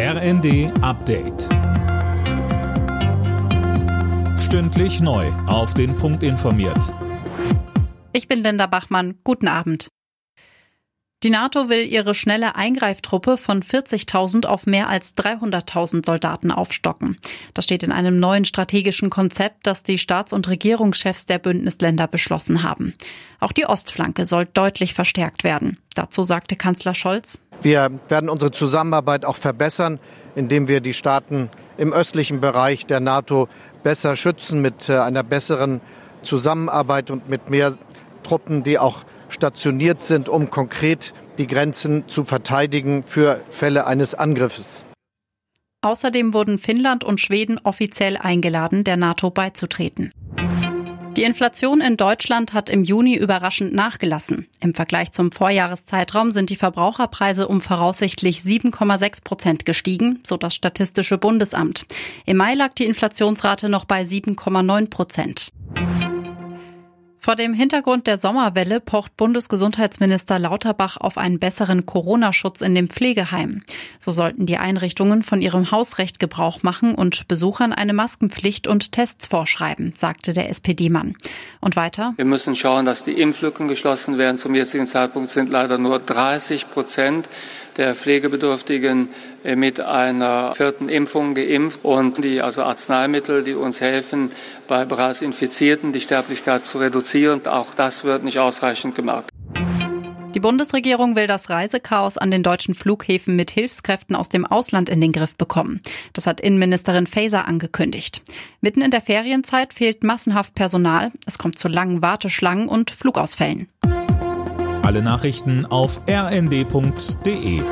RND Update. Stündlich neu. Auf den Punkt informiert. Ich bin Linda Bachmann. Guten Abend. Die NATO will ihre schnelle Eingreiftruppe von 40.000 auf mehr als 300.000 Soldaten aufstocken. Das steht in einem neuen strategischen Konzept, das die Staats- und Regierungschefs der Bündnisländer beschlossen haben. Auch die Ostflanke soll deutlich verstärkt werden. Dazu sagte Kanzler Scholz. Wir werden unsere Zusammenarbeit auch verbessern, indem wir die Staaten im östlichen Bereich der NATO besser schützen mit äh, einer besseren Zusammenarbeit und mit mehr Truppen, die auch stationiert sind, um konkret die Grenzen zu verteidigen für Fälle eines Angriffes. Außerdem wurden Finnland und Schweden offiziell eingeladen, der NATO beizutreten. Die Inflation in Deutschland hat im Juni überraschend nachgelassen. Im Vergleich zum Vorjahreszeitraum sind die Verbraucherpreise um voraussichtlich 7,6 Prozent gestiegen, so das Statistische Bundesamt. Im Mai lag die Inflationsrate noch bei 7,9 Prozent. Vor dem Hintergrund der Sommerwelle pocht Bundesgesundheitsminister Lauterbach auf einen besseren Corona-Schutz in den Pflegeheimen. So sollten die Einrichtungen von ihrem Hausrecht Gebrauch machen und Besuchern eine Maskenpflicht und Tests vorschreiben, sagte der SPD-Mann. Und weiter? Wir müssen schauen, dass die Impflücken geschlossen werden. Zum jetzigen Zeitpunkt sind leider nur 30 Prozent der Pflegebedürftigen äh, mit einer vierten Impfung geimpft und die also Arzneimittel, die uns helfen, bei bereits Infizierten die Sterblichkeit zu reduzieren. Auch das wird nicht ausreichend gemacht. Die Bundesregierung will das Reisechaos an den deutschen Flughäfen mit Hilfskräften aus dem Ausland in den Griff bekommen. Das hat Innenministerin Faeser angekündigt. Mitten in der Ferienzeit fehlt massenhaft Personal. Es kommt zu langen Warteschlangen und Flugausfällen. Alle Nachrichten auf rnd.de